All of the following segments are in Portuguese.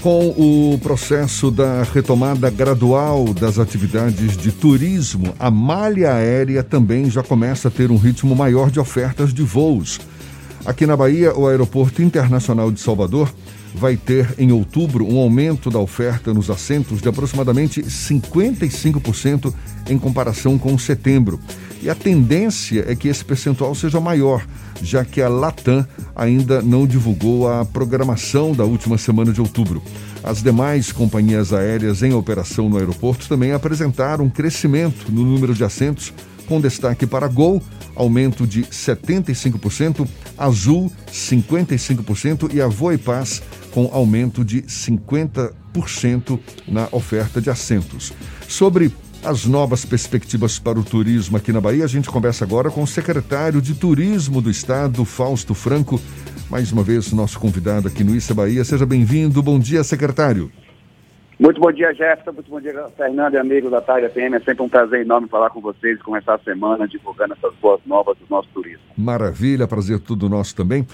Com o processo da retomada gradual das atividades de turismo, a malha aérea também já começa a ter um ritmo maior de ofertas de voos. Aqui na Bahia, o Aeroporto Internacional de Salvador vai ter em outubro um aumento da oferta nos assentos de aproximadamente 55% em comparação com setembro. E a tendência é que esse percentual seja maior, já que a Latam ainda não divulgou a programação da última semana de outubro. As demais companhias aéreas em operação no aeroporto também apresentaram um crescimento no número de assentos, com destaque para Gol, aumento de 75%, Azul, 55% e a Voipaz, com aumento de 50% na oferta de assentos. Sobre as novas perspectivas para o turismo aqui na Bahia. A gente conversa agora com o secretário de Turismo do Estado, Fausto Franco. Mais uma vez, nosso convidado aqui no Issa Bahia. Seja bem-vindo. Bom dia, secretário. Muito bom dia, Jefferson. Muito bom dia, Fernando e amigos da Tarde PM. É sempre um prazer enorme falar com vocês e começar a semana divulgando essas boas novas do nosso turismo. Maravilha, prazer tudo nosso também.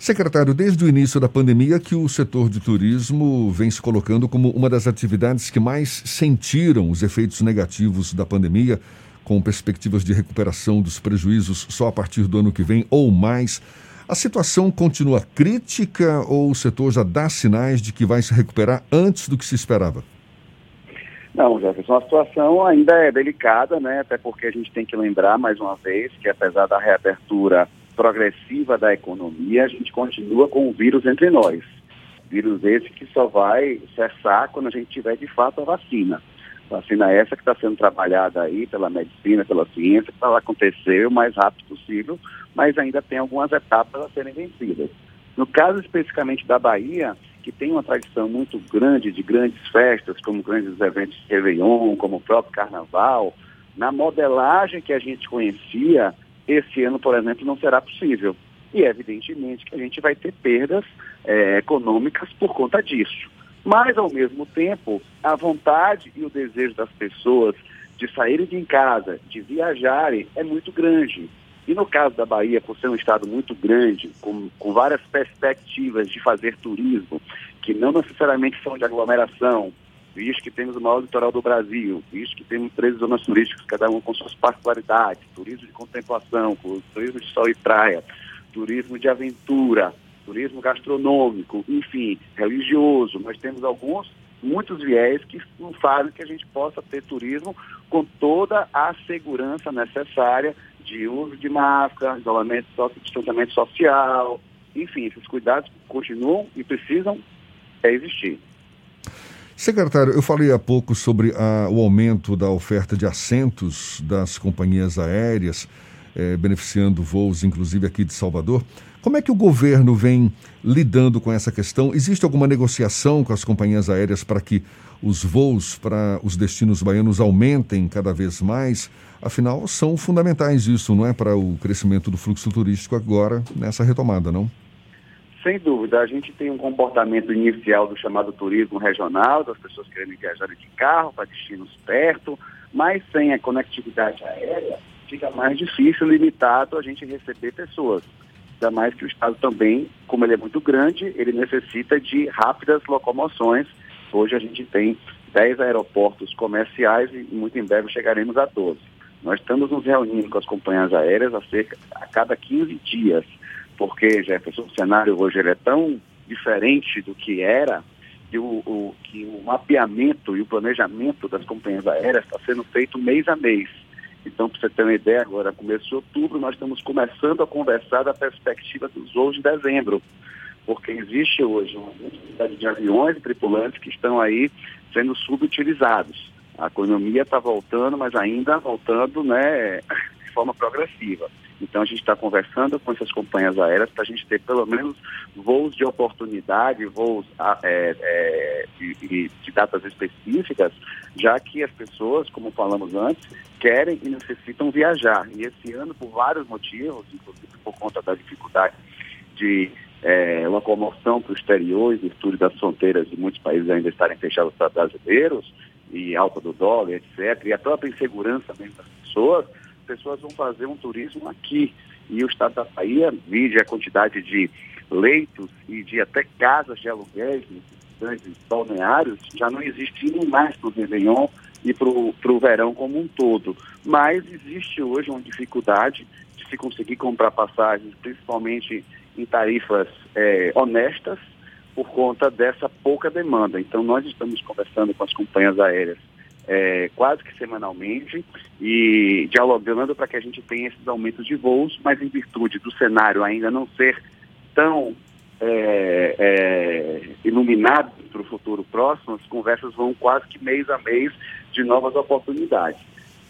Secretário, desde o início da pandemia que o setor de turismo vem se colocando como uma das atividades que mais sentiram os efeitos negativos da pandemia, com perspectivas de recuperação dos prejuízos só a partir do ano que vem ou mais. A situação continua crítica ou o setor já dá sinais de que vai se recuperar antes do que se esperava? Não, Jefferson, a situação ainda é delicada, né? Até porque a gente tem que lembrar mais uma vez que apesar da reabertura progressiva da economia, a gente continua com o vírus entre nós. Vírus esse que só vai cessar quando a gente tiver de fato a vacina. Vacina essa que está sendo trabalhada aí pela medicina, pela ciência, para acontecer o mais rápido possível, mas ainda tem algumas etapas a serem vencidas. No caso especificamente da Bahia, que tem uma tradição muito grande de grandes festas, como grandes eventos de Réveillon, como o próprio Carnaval, na modelagem que a gente conhecia, esse ano, por exemplo, não será possível. E evidentemente que a gente vai ter perdas é, econômicas por conta disso. Mas, ao mesmo tempo, a vontade e o desejo das pessoas de saírem de casa, de viajarem, é muito grande. E no caso da Bahia, por ser um estado muito grande, com, com várias perspectivas de fazer turismo, que não necessariamente são de aglomeração, visto que temos o maior litoral do Brasil, visto que temos três zonas turísticas, cada uma com suas particularidades, turismo de contemplação, turismo de sol e praia, turismo de aventura, turismo gastronômico, enfim, religioso. Nós temos alguns, muitos viés que fazem que a gente possa ter turismo com toda a segurança necessária de uso de máscara, isolamento, distanciamento social, enfim, esses cuidados continuam e precisam existir. Secretário, eu falei há pouco sobre a, o aumento da oferta de assentos das companhias aéreas, eh, beneficiando voos, inclusive aqui de Salvador. Como é que o governo vem lidando com essa questão? Existe alguma negociação com as companhias aéreas para que os voos para os destinos baianos aumentem cada vez mais? Afinal, são fundamentais isso, não é? Para o crescimento do fluxo turístico agora, nessa retomada, não? Sem dúvida, a gente tem um comportamento inicial do chamado turismo regional, das pessoas querendo viajar de carro para destinos perto, mas sem a conectividade aérea, fica mais difícil, limitado a gente receber pessoas. Ainda mais que o Estado também, como ele é muito grande, ele necessita de rápidas locomoções. Hoje a gente tem 10 aeroportos comerciais e muito em breve chegaremos a 12. Nós estamos nos reunindo com as companhias aéreas a, cerca, a cada 15 dias porque, Jefferson, o cenário hoje é tão diferente do que era, que o, o, que o mapeamento e o planejamento das companhias aéreas está sendo feito mês a mês. Então, para você ter uma ideia, agora, começo de outubro, nós estamos começando a conversar da perspectiva dos voos de dezembro, porque existe hoje uma quantidade de aviões e tripulantes que estão aí sendo subutilizados. A economia está voltando, mas ainda voltando né, de forma progressiva. Então a gente está conversando com essas companhias aéreas para a gente ter pelo menos voos de oportunidade, voos é, é, de, de, datas específicas, já que as pessoas, como falamos antes, querem e necessitam viajar. E esse ano, por vários motivos, inclusive por conta da dificuldade de é, locomoção para o exterior, em virtude das fronteiras de muitos países ainda estarem fechados para brasileiros, e alta do dólar, etc., e a própria insegurança mesmo das pessoas, pessoas vão fazer um turismo aqui. E o estado da Bahia, vide a quantidade de leitos e de até casas de aluguéis grandes balneários, já não existiam mais para o Réveillon e para o verão como um todo. Mas existe hoje uma dificuldade de se conseguir comprar passagens, principalmente em tarifas é, honestas, por conta dessa pouca demanda. Então, nós estamos conversando com as companhias aéreas é, quase que semanalmente e dialogando para que a gente tenha esses aumentos de voos, mas em virtude do cenário ainda não ser tão é, é, iluminado para o futuro próximo, as conversas vão quase que mês a mês de novas oportunidades.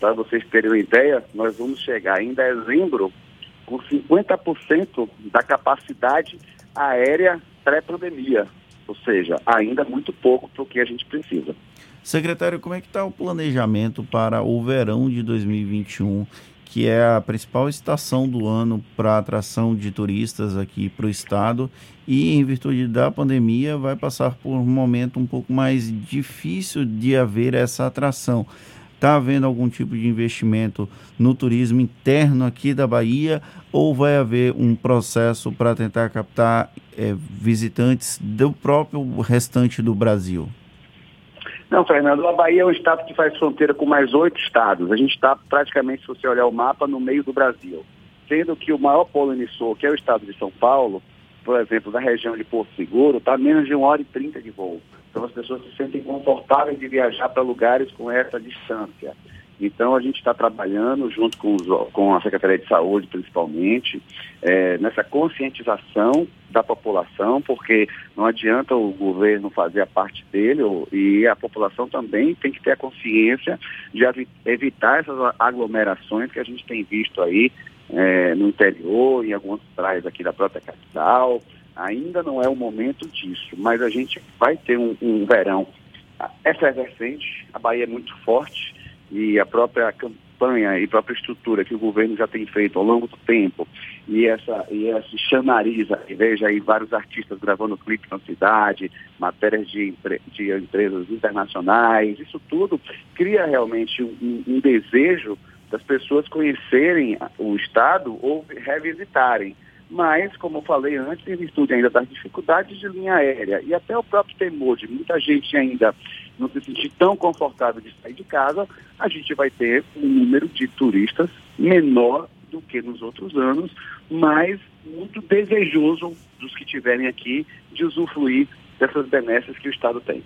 Para vocês terem uma ideia, nós vamos chegar em dezembro com 50% da capacidade aérea pré-pandemia, ou seja, ainda muito pouco para o que a gente precisa. Secretário, como é que está o planejamento para o verão de 2021, que é a principal estação do ano para atração de turistas aqui para o estado e, em virtude da pandemia, vai passar por um momento um pouco mais difícil de haver essa atração. Está havendo algum tipo de investimento no turismo interno aqui da Bahia ou vai haver um processo para tentar captar é, visitantes do próprio restante do Brasil? Não, Fernando, a Bahia é um estado que faz fronteira com mais oito estados. A gente está praticamente, se você olhar o mapa, no meio do Brasil. Sendo que o maior polo emissor, que é o estado de São Paulo, por exemplo, da região de Porto Seguro, está menos de uma hora e trinta de voo. Então as pessoas se sentem confortáveis de viajar para lugares com essa distância. Então, a gente está trabalhando junto com, os, com, a Secretaria de Saúde, principalmente, é, nessa conscientização da população, porque não adianta o governo fazer a parte dele e a população também tem que ter a consciência de evitar essas aglomerações que a gente tem visto aí é, no interior, em algumas praias aqui da própria capital. Ainda não é o momento disso, mas a gente vai ter um, um verão efervescente, a Bahia é muito forte, e a própria campanha e própria estrutura que o governo já tem feito ao longo do tempo, e essa e esse chamariza, veja aí vários artistas gravando clipes na cidade, matérias de, de empresas internacionais, isso tudo cria realmente um, um desejo das pessoas conhecerem o Estado ou revisitarem mas, como falei antes, em virtude ainda das dificuldades de linha aérea e até o próprio temor de muita gente ainda não se sentir tão confortável de sair de casa, a gente vai ter um número de turistas menor do que nos outros anos, mas muito desejoso dos que estiverem aqui de usufruir dessas benesses que o Estado tem.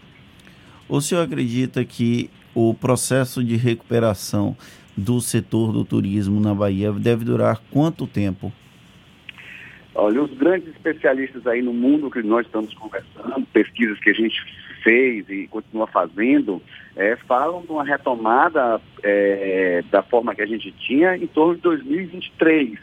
O senhor acredita que o processo de recuperação do setor do turismo na Bahia deve durar quanto tempo? Olha, os grandes especialistas aí no mundo que nós estamos conversando, pesquisas que a gente fez e continua fazendo, é, falam de uma retomada é, da forma que a gente tinha em torno de 2023.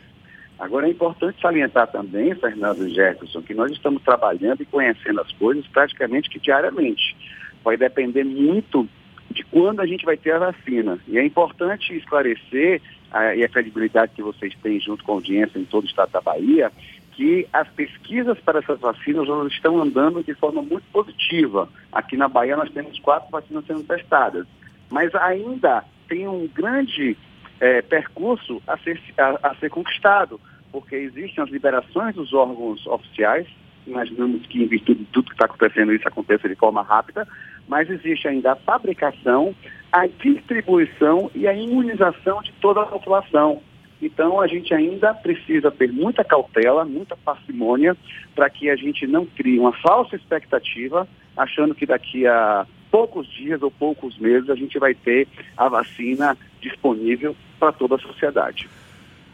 Agora é importante salientar também, Fernando Jefferson, que nós estamos trabalhando e conhecendo as coisas praticamente que diariamente. Vai depender muito de quando a gente vai ter a vacina. E é importante esclarecer, a, e a credibilidade que vocês têm junto com a audiência em todo o estado da Bahia, que as pesquisas para essas vacinas estão andando de forma muito positiva. Aqui na Bahia nós temos quatro vacinas sendo testadas, mas ainda tem um grande é, percurso a ser, a, a ser conquistado, porque existem as liberações dos órgãos oficiais, imaginamos que em virtude de tudo que está acontecendo isso aconteça de forma rápida, mas existe ainda a fabricação, a distribuição e a imunização de toda a população. Então, a gente ainda precisa ter muita cautela, muita parcimônia, para que a gente não crie uma falsa expectativa, achando que daqui a poucos dias ou poucos meses a gente vai ter a vacina disponível para toda a sociedade.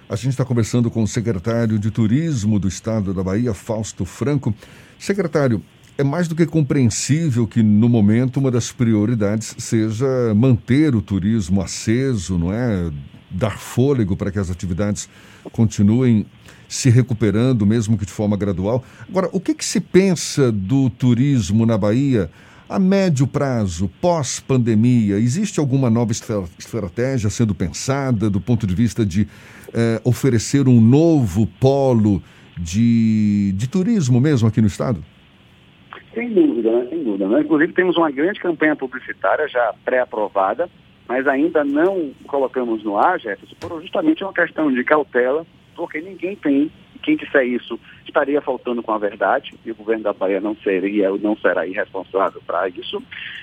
A gente está conversando com o secretário de Turismo do Estado da Bahia, Fausto Franco. Secretário, é mais do que compreensível que, no momento, uma das prioridades seja manter o turismo aceso, não é? Dar fôlego para que as atividades continuem se recuperando, mesmo que de forma gradual. Agora, o que, que se pensa do turismo na Bahia a médio prazo, pós-pandemia? Existe alguma nova estratégia sendo pensada do ponto de vista de eh, oferecer um novo polo de, de turismo mesmo aqui no Estado? Sem dúvida, né? sem dúvida. Né? Inclusive, temos uma grande campanha publicitária já pré-aprovada mas ainda não colocamos no ar, Jefferson, por justamente uma questão de cautela, porque ninguém tem quem disser isso estaria faltando com a verdade, e o governo da Bahia não seria ou não será irresponsável para isso,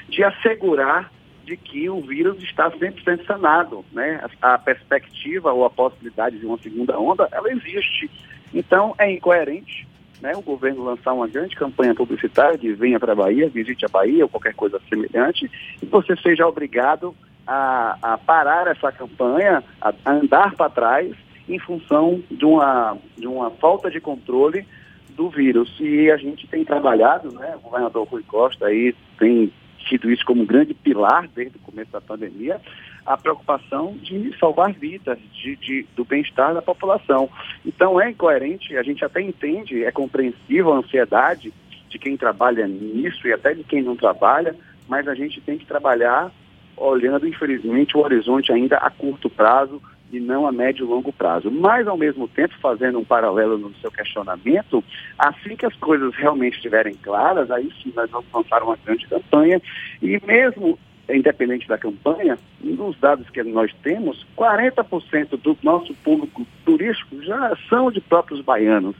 de assegurar de que o vírus está 100% sanado. Né? A, perspectiva ou a possibilidade de uma segunda onda, ela existe. Então, é incoerente né, o governo lançar uma grande campanha publicitária de venha para a Bahia, visite a Bahia ou qualquer coisa semelhante, e você seja obrigado a, a parar essa campanha, a, a andar para trás em função de uma, de uma falta de controle do vírus. E a gente tem trabalhado, né, o governador Rui Costa aí tem tido isso como um grande pilar desde o começo da pandemia, a preocupação de salvar vidas, de, de do bem-estar da população. Então é incoerente, a gente até entende, é compreensível a ansiedade de quem trabalha nisso e até de quem não trabalha, mas a gente tem que trabalhar olhando, infelizmente, o horizonte ainda a curto prazo e não a médio e longo prazo. Mas, ao mesmo tempo, fazendo um paralelo no seu questionamento, assim que as coisas realmente estiverem claras, aí sim nós vamos lançar uma grande campanha e mesmo independente da campanha, nos dados que nós temos, 40% do nosso público turístico já são de próprios baianos.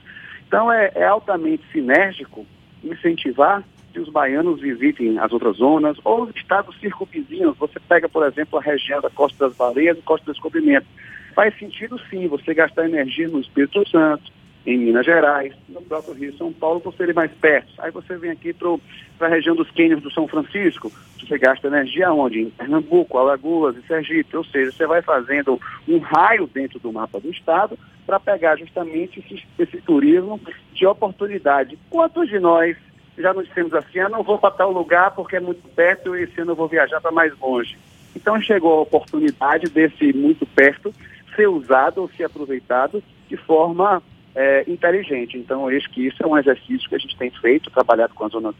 Então é, é altamente sinérgico incentivar que os baianos visitem as outras zonas ou os estados circunvizinhos. Você pega, por exemplo, a região da Costa das Baleias e Costa do Descobrimento. Faz sentido sim você gastar energia no Espírito Santo, em Minas Gerais, no próprio Rio São Paulo, por serem mais perto. Aí você vem aqui para a região dos cânions do São Francisco, você gasta energia onde? Em Pernambuco, Alagoas e Sergipe. Ou seja, você vai fazendo um raio dentro do mapa do estado para pegar justamente esse, esse turismo de oportunidade. Quantos de nós já nos dissemos assim, eu não vou para tal lugar porque é muito perto e esse ano eu vou viajar para mais longe. Então chegou a oportunidade desse muito perto ser usado ou ser aproveitado de forma é, inteligente. Então, eu acho que isso é um exercício que a gente tem feito, trabalhado com as zonas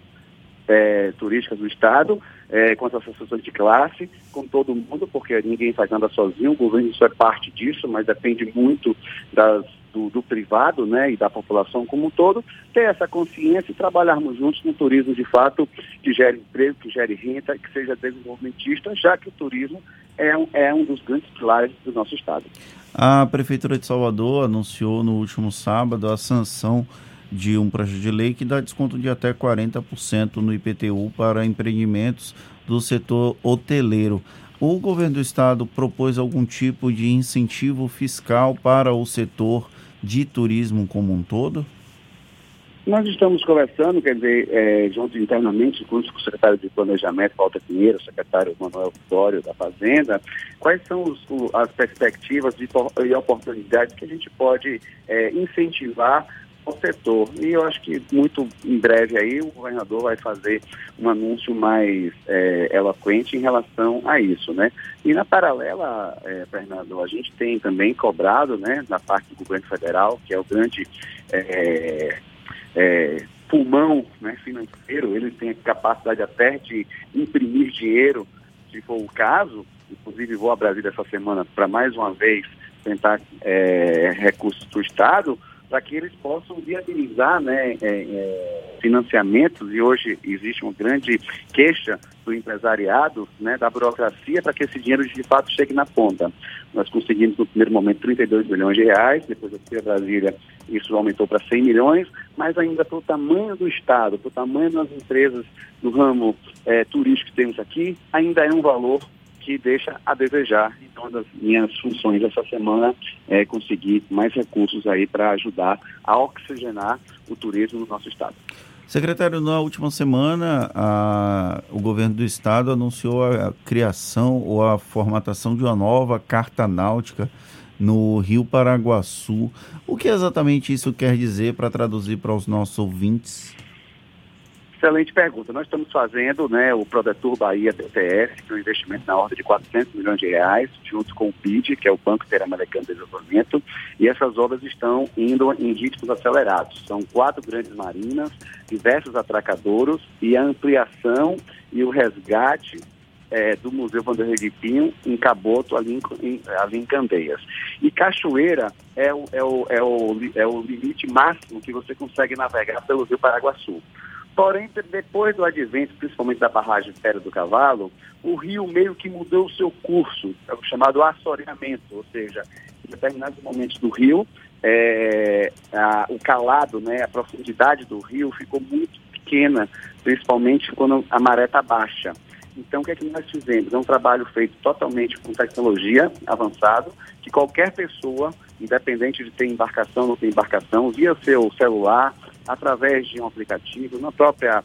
é, turísticas do Estado, é, com as associações de classe, com todo mundo, porque ninguém faz nada sozinho, o governo isso é parte disso, mas depende muito das, do, do, privado né, e da população como um todo, ter essa consciência e trabalharmos juntos no turismo de fato que gere emprego, que gere renda, que seja desenvolvimentista, já que o turismo é um, é um dos grandes pilares do nosso Estado. A Prefeitura de Salvador anunciou no último sábado a sanção de um projeto de lei que dá desconto de até 40% no IPTU para empreendimentos do setor hoteleiro. O governo do estado propôs algum tipo de incentivo fiscal para o setor de turismo como um todo? Nós estamos conversando, quer dizer, é, junto internamente com o secretário de Planejamento, Walter Pinheiro, o secretário Manuel Vitório da Fazenda, quais são os, as perspectivas e oportunidades que a gente pode é, incentivar o setor. E eu acho que muito em breve aí o governador vai fazer um anúncio mais é, eloquente em relação a isso, né? E na paralela, é, Fernando, a gente tem também cobrado, né, na parte do governo federal, que é o grande é, pulmão né, financeiro, ele tem a capacidade até de imprimir dinheiro, se for o caso. Inclusive vou a Brasília essa semana para mais uma vez tentar recursos do Estado para que eles possam viabilizar né, é, é, financiamentos, e hoje existe uma grande queixa do empresariado, né, da burocracia, para que esse dinheiro de fato chegue na ponta. Nós conseguimos no primeiro momento 32 milhões de reais, depois aqui a Brasília isso aumentou para 100 milhões, mas ainda para o tamanho do Estado, para o tamanho das empresas do ramo é, turístico que temos aqui, ainda é um valor que deixa a desejar. Então, uma das minhas funções essa semana é conseguir mais recursos aí para ajudar a oxigenar o turismo no nosso estado. Secretário, na última semana, a, o governo do estado anunciou a criação ou a formatação de uma nova carta náutica no Rio Paraguaçu. O que exatamente isso quer dizer para traduzir para os nossos ouvintes? Excelente pergunta. Nós estamos fazendo né, o Prodetur Bahia BTS, que é um investimento na ordem de 400 milhões de reais, junto com o BID, que é o Banco Interamericano de Desenvolvimento, e essas obras estão indo em ritmos acelerados. São quatro grandes marinas, diversos atracadouros e a ampliação e o resgate é, do Museu Vanderlei de Pinho em Caboto, ali em, ali em Candeias. E Cachoeira é o, é, o, é, o, é o limite máximo que você consegue navegar pelo Rio Paraguaçu. Porém, depois do advento, principalmente da barragem Pera do Cavalo, o rio meio que mudou o seu curso, é o chamado assoreamento, ou seja, em determinados momentos do rio, é, a, o calado, né, a profundidade do rio ficou muito pequena, principalmente quando a maré está baixa. Então, o que é que nós fizemos? É um trabalho feito totalmente com tecnologia avançado, que qualquer pessoa, independente de ter embarcação ou não ter embarcação, via seu celular, através de um aplicativo, na própria,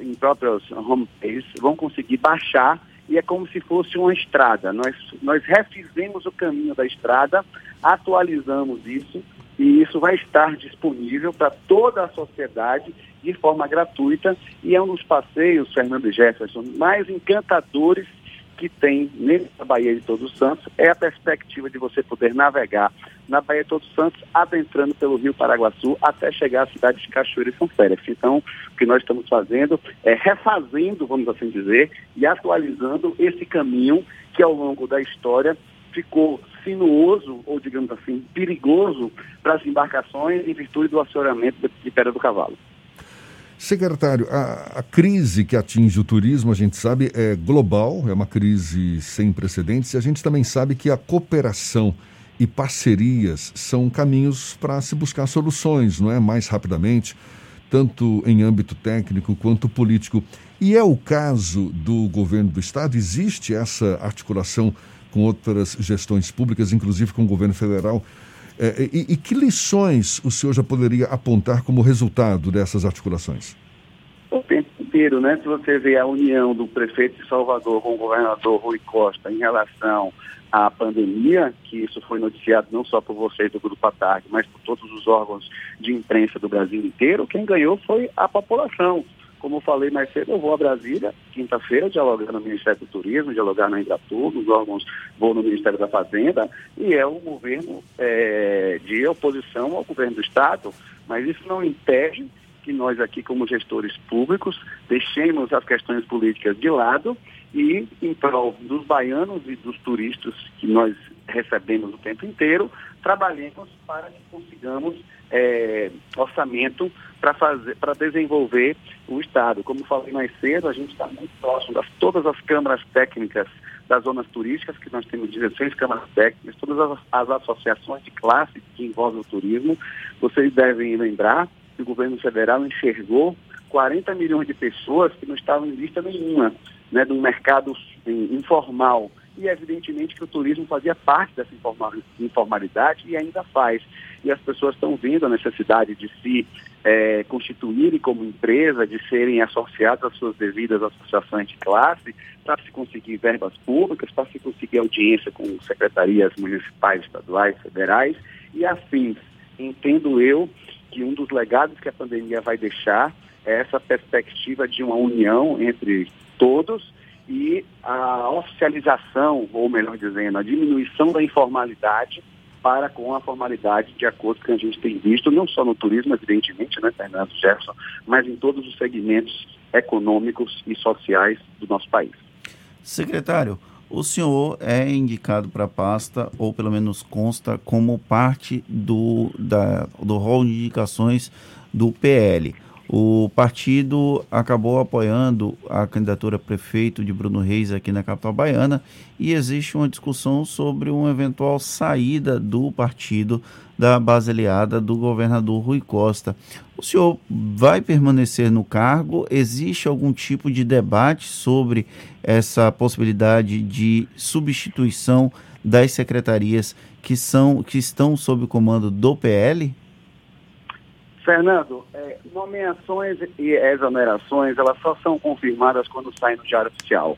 em próprios homepages, vão conseguir baixar e é como se fosse uma estrada. Nós, nós refizemos o caminho da estrada, atualizamos isso e isso vai estar disponível para toda a sociedade de forma gratuita e é um dos passeios, Fernando Jefferson, mais encantadores que tem nessa Baía de Todos Santos é a perspectiva de você poder navegar na Baía de Todos Santos, adentrando pelo Rio Paraguaçu até chegar à cidade de Cachoeira e São Félix. Então, o que nós estamos fazendo é refazendo, vamos assim dizer, e atualizando esse caminho que ao longo da história ficou sinuoso, ou digamos assim, perigoso para as embarcações em virtude do assoreamento de Pedra do Cavalo. Secretário, a, a, crise que atinge o turismo, a gente sabe, é global, é uma crise sem precedentes, e a gente também sabe que a cooperação e parcerias são caminhos para se buscar soluções, não é? Mais rapidamente, tanto em âmbito técnico quanto político. E é o caso do governo do Estado? Existe essa articulação com outras gestões públicas, inclusive com o governo federal? É, e, e que lições o senhor já poderia apontar como resultado dessas articulações? O tempo inteiro, né? Se você vê a união do prefeito de Salvador com o governador Rui Costa em relação à pandemia, que isso foi noticiado não só por vocês do Grupo Atarque, mas por todos os órgãos de imprensa do Brasil inteiro, quem ganhou foi a população. Como falei mais cedo, eu vou a Brasília, quinta-feira, dialogar no Ministério do Turismo, dialogar na Embratur, nos órgãos, vou no Ministério da Fazenda, e é um governo é, de oposição ao governo do Estado, mas isso não impede que nós aqui, como gestores públicos, deixemos as questões políticas de lado e, em prol dos baianos e dos turistas que nós recebemos o tempo inteiro, trabalhemos para que consigamos é, orçamento para fazer, para desenvolver o Estado. Como falei mais cedo, a gente está muito próximo das todas as câmaras técnicas das zonas turísticas, que nós temos 16 câmaras técnicas, todas as, as associações de classe que envolvem o turismo. Vocês devem lembrar que o governo federal enxergou 40 milhões de pessoas que não estavam em lista nenhuma, né, do mercado informal e evidentemente que o turismo fazia parte dessa informalidade e ainda faz. E as pessoas estão vendo a necessidade de se é, constituírem como empresa, de serem associadas às suas devidas associações de classe, para se conseguir verbas públicas, para se conseguir audiência com secretarias municipais, estaduais, federais e afins. Entendo eu que um dos legados que a pandemia vai deixar é essa perspectiva de uma união entre todos e a oficialização, ou melhor dizendo, a diminuição da informalidade para com a formalidade, de acordo com o que a gente tem visto, não só no turismo, evidentemente, né, Fernando Jefferson, mas em todos os segmentos econômicos e sociais do nosso país. Secretário, o senhor é indicado para a pasta, ou pelo menos consta, como parte do, da, do rol de indicações do PL. O partido acabou apoiando a candidatura a prefeito de Bruno Reis aqui na capital baiana e existe uma discussão sobre uma eventual saída do partido da base aliada do governador Rui Costa. O senhor vai permanecer no cargo? Existe algum tipo de debate sobre essa possibilidade de substituição das secretarias que são que estão sob o comando do PL? Fernando, é, nomeações e exonerações, elas só são confirmadas quando saem no Diário Oficial.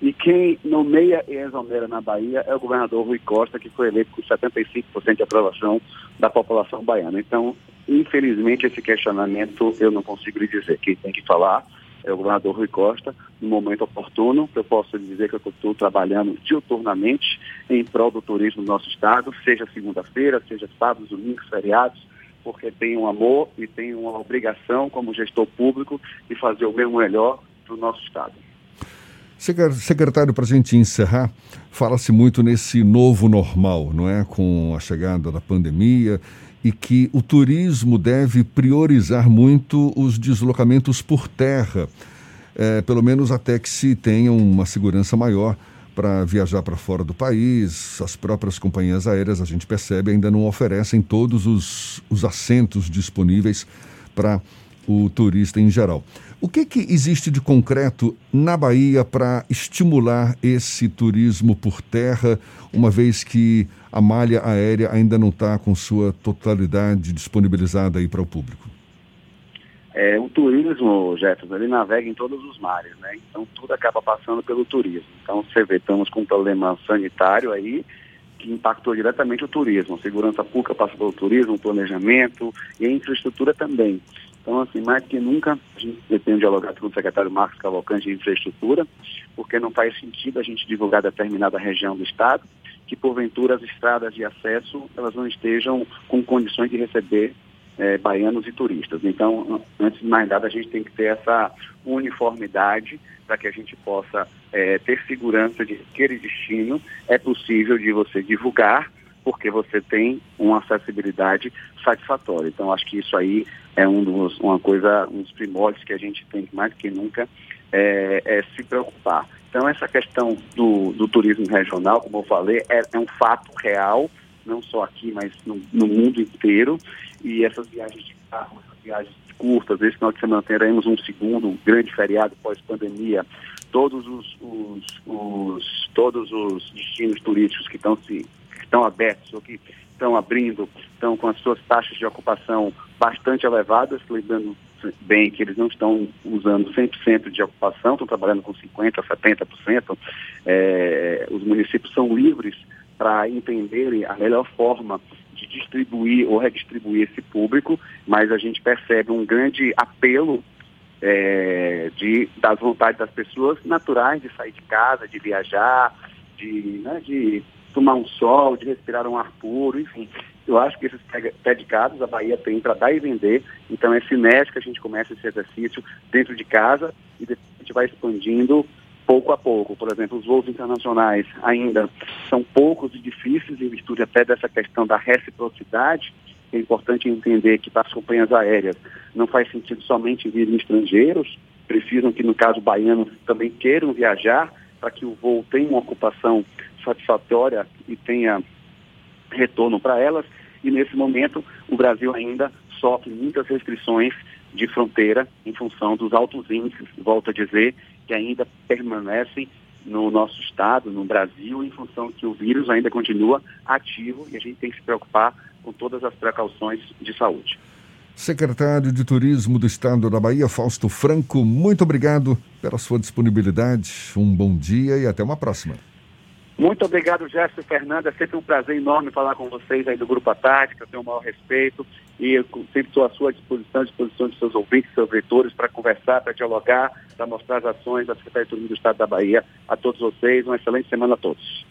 E quem nomeia e exonera na Bahia é o governador Rui Costa, que foi eleito com 75% de aprovação da população baiana. Então, infelizmente, esse questionamento eu não consigo lhe dizer. Quem tem que falar é o governador Rui Costa, no momento oportuno. Eu posso lhe dizer que eu estou trabalhando diuturnamente em prol do turismo no nosso estado, seja segunda-feira, seja sábados, domingos, feriados porque tem um amor e tem uma obrigação como gestor público de fazer o mesmo melhor para o nosso Estado. Secretário, para a gente encerrar, fala-se muito nesse novo normal, não é? Com a chegada da pandemia e que o turismo deve priorizar muito os deslocamentos por terra, é, pelo menos até que se tenha uma segurança maior para viajar para fora do país. As próprias companhias aéreas, a gente percebe, ainda não oferecem todos os, os assentos disponíveis para o turista em geral. O que, que existe de concreto na Bahia para estimular esse turismo por terra, uma vez que a malha aérea ainda não está com sua totalidade disponibilizada aí para o público? É, o turismo, Jefferson, ele navega em todos os mares, né? Então tudo acaba passando pelo turismo. Então você vê, estamos com um problema sanitário aí que impactou diretamente o turismo. A segurança pública passa pelo turismo, o planejamento e a infraestrutura também. Então, assim, mais que nunca, a gente pretende dialogar com o secretário Marcos Cavalcante de Infraestrutura, porque não faz sentido a gente divulgar determinada região do Estado, que porventura as estradas de acesso elas não estejam com condições de receber é, baianos e turistas. Então, antes de mais nada, a gente tem que ter essa uniformidade para que a gente possa é, ter segurança de que aquele destino é possível de você divulgar porque você tem uma acessibilidade satisfatória. Então, acho que isso aí é um dos, uma coisa, um dos primórdios que a gente tem que mais que nunca é, é se preocupar. Então, essa questão do, do, turismo regional, como eu falei, é, é, um fato real, não só aqui, mas no, no, mundo inteiro. E essas viagens de carro, essas viagens curtas, esse final de semana teremos um segundo grande feriado pós-pandemia. Todos os, os, os, todos os destinos turísticos que estão se estão abertos ou que estão abrindo, estão com as suas taxas de ocupação bastante elevadas, lembrando bem que eles não estão usando 100% de ocupação, estão trabalhando com 50%, 70%. É, os municípios são livres para entenderem a melhor forma distribuir ou redistribuir esse público, mas a gente percebe um grande apelo é, de, das vontades das pessoas naturais de sair de casa, de viajar, de, né, de tomar um sol, de respirar um ar puro, enfim. Eu acho que esses predicados a Bahia tem para dar e vender, então é sinérgico que a gente começa esse exercício dentro de casa e depois a gente vai expandindo pouco a pouco. Por exemplo, os voos internacionais ainda são poucos e difíceis em virtude até dessa questão da reciprocidade. É importante entender que para as companhias aéreas não faz sentido somente vir estrangeiros, precisam que, no caso baianos, também queiram viajar para que o voo tenha uma ocupação satisfatória e tenha retorno para elas. E nesse momento, o Brasil ainda sofre muitas restrições de fronteira em função dos altos índices, volto a dizer, que ainda permanecem no nosso estado, no Brasil, em função que o vírus ainda continua ativo e a gente tem que se preocupar com todas as precauções de saúde. Secretário de Turismo do Estado da Bahia, Fausto Franco, muito obrigado pela sua disponibilidade. Um bom dia e até uma próxima. Muito obrigado, Jéssica Fernanda. É sempre um prazer enorme falar com vocês aí do Grupo Atática. Eu tenho o maior respeito e eu sempre estou à sua disposição, à disposição de seus ouvintes, seus leitores, para conversar, para dialogar, para mostrar as ações da Secretaria de Turismo do Estado da Bahia a todos vocês. Uma excelente semana a todos.